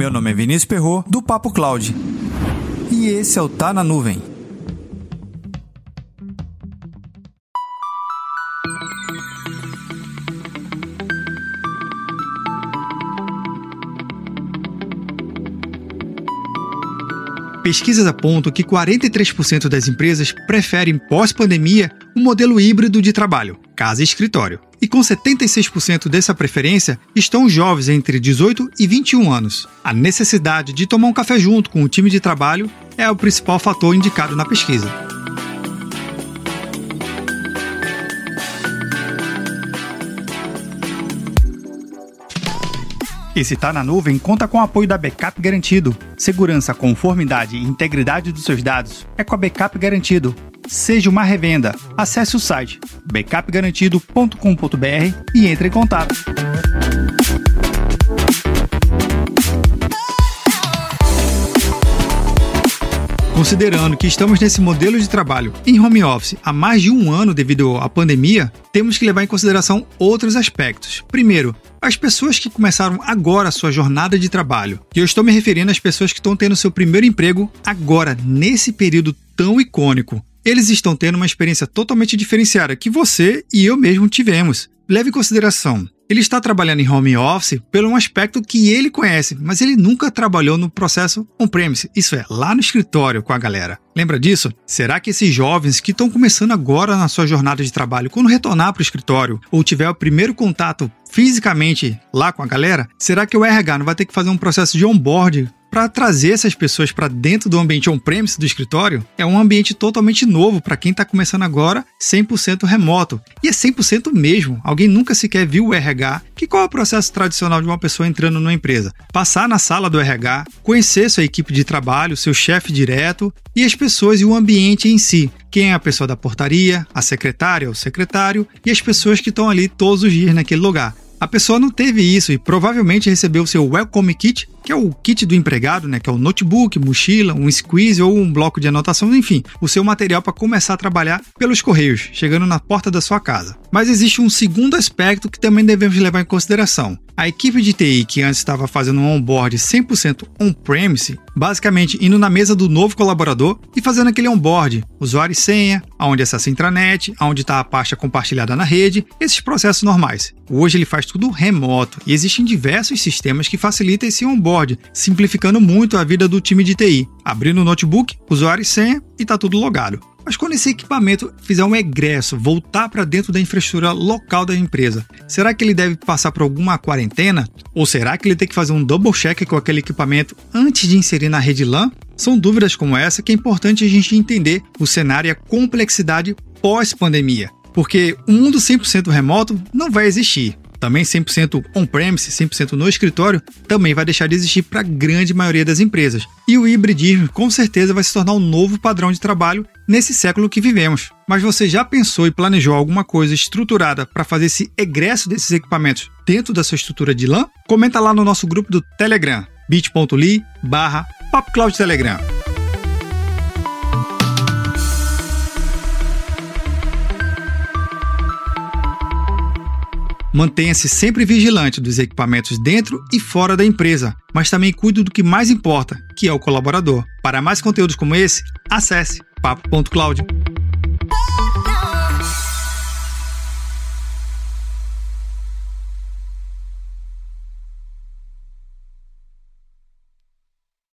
Meu nome é Vinícius Perro do Papo Cloud. E esse é o Tá na Nuvem. Pesquisas apontam que 43% das empresas preferem pós-pandemia um modelo híbrido de trabalho, casa e escritório. E com 76% dessa preferência estão jovens entre 18 e 21 anos. A necessidade de tomar um café junto com o time de trabalho é o principal fator indicado na pesquisa. Esse Tá na Nuvem conta com o apoio da Backup Garantido. Segurança, conformidade e integridade dos seus dados é com a Backup Garantido. Seja uma revenda. Acesse o site backupgarantido.com.br e entre em contato. Considerando que estamos nesse modelo de trabalho em home office há mais de um ano devido à pandemia, temos que levar em consideração outros aspectos. Primeiro, as pessoas que começaram agora a sua jornada de trabalho. E eu estou me referindo às pessoas que estão tendo seu primeiro emprego agora, nesse período tão icônico. Eles estão tendo uma experiência totalmente diferenciada que você e eu mesmo tivemos. Leve em consideração, ele está trabalhando em home office pelo um aspecto que ele conhece, mas ele nunca trabalhou no processo on-premise, isso é, lá no escritório com a galera. Lembra disso? Será que esses jovens que estão começando agora na sua jornada de trabalho, quando retornar para o escritório ou tiver o primeiro contato fisicamente lá com a galera, será que o RH não vai ter que fazer um processo de onboarding para trazer essas pessoas para dentro do ambiente on-premise do escritório, é um ambiente totalmente novo para quem está começando agora, 100% remoto. E é 100% mesmo. Alguém nunca sequer viu o RH. Que qual é o processo tradicional de uma pessoa entrando numa empresa? Passar na sala do RH, conhecer sua equipe de trabalho, seu chefe direto e as pessoas e o ambiente em si. Quem é a pessoa da portaria, a secretária, o secretário e as pessoas que estão ali todos os dias naquele lugar. A pessoa não teve isso e provavelmente recebeu seu Welcome Kit, que é o kit do empregado, né, que é o notebook, mochila, um squeeze ou um bloco de anotação, enfim, o seu material para começar a trabalhar pelos correios, chegando na porta da sua casa. Mas existe um segundo aspecto que também devemos levar em consideração. A equipe de TI que antes estava fazendo um onboard 100% on-premise, basicamente indo na mesa do novo colaborador e fazendo aquele onboard, usuário e senha, aonde acessa a intranet, aonde está a pasta compartilhada na rede, esses processos normais. Hoje ele faz tudo remoto e existem diversos sistemas que facilitam esse onboard, simplificando muito a vida do time de TI. Abrindo o notebook, usuário e senha e está tudo logado. Mas quando esse equipamento fizer um egresso, voltar para dentro da infraestrutura local da empresa, será que ele deve passar por alguma quarentena? Ou será que ele tem que fazer um double check com aquele equipamento antes de inserir na rede LAN? São dúvidas como essa que é importante a gente entender o cenário e a complexidade pós-pandemia. Porque um mundo 100% remoto não vai existir também 100% on-premise, 100% no escritório, também vai deixar de existir para a grande maioria das empresas. E o hibridismo com certeza vai se tornar um novo padrão de trabalho nesse século que vivemos. Mas você já pensou e planejou alguma coisa estruturada para fazer esse egresso desses equipamentos dentro da sua estrutura de LAN? Comenta lá no nosso grupo do Telegram, bit.ly barra Telegram. Mantenha-se sempre vigilante dos equipamentos dentro e fora da empresa, mas também cuide do que mais importa, que é o colaborador. Para mais conteúdos como esse, acesse papo.cloud.